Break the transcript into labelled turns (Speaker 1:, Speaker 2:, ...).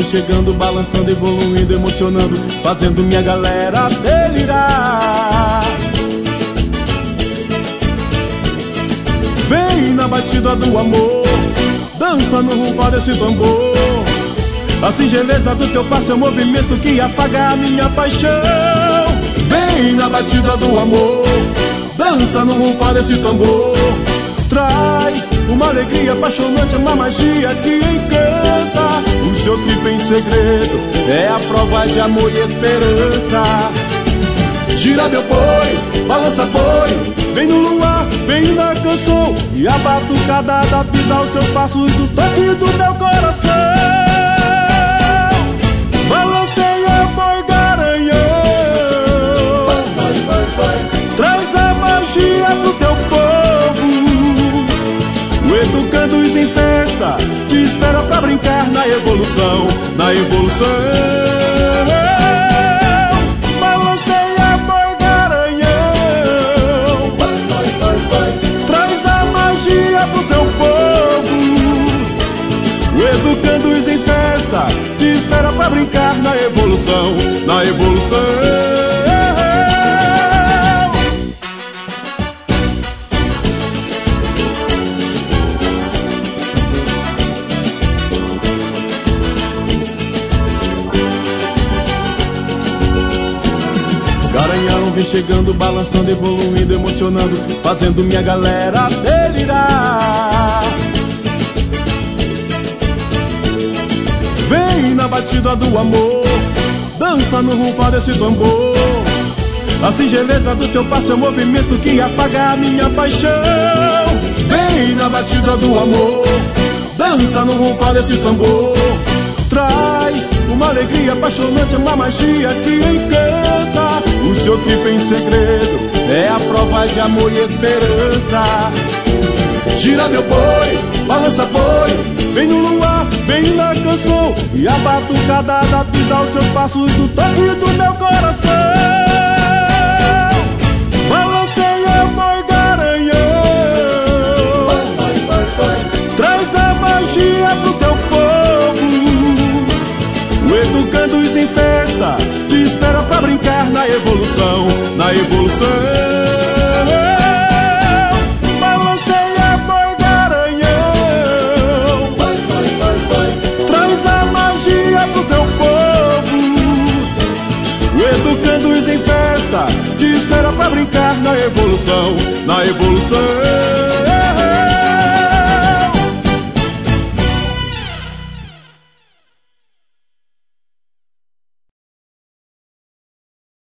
Speaker 1: vem chegando, balançando, evoluindo, emocionando, fazendo minha galera delirar. Vem na batida do amor, dança no rufar desse tambor. A singeleza do teu passo é o movimento que apaga a minha paixão. Vem na batida do amor, dança no rufar desse tambor. Traz uma alegria apaixonante, uma magia que encanta. O seu trip em segredo é a prova de amor e esperança. Gira meu boi, balança boi, vem no luar, vem na canção e a batucada da vida seus passos do toque do meu coração. Balanceia boi garanhão, traz a magia pro teu povo. O Educandos em te espera pra brincar na evolução, na evolução. Balanceia boi garanhão, traz a magia pro teu povo. O em festa te espera pra brincar na evolução, na evolução. Garanhão vem chegando, balançando, evoluindo, emocionando, fazendo minha galera delirar. Vem na batida do amor, dança no rufar desse tambor. A singeleza do teu passo é o movimento que apaga a minha paixão. Vem na batida do amor, dança no rufar desse tambor. Traz uma alegria apaixonante, uma magia que encanta. O seu trip em segredo é a prova de amor e esperança. Gira meu boi, balança foi, vem no luar, vem na canção E a batucada da vida aos seus passos do toque do meu coração na evolução. Balanceia boi garanhão Traz a magia pro teu povo. O Educandos em festa Te espera pra brincar na evolução Na evolução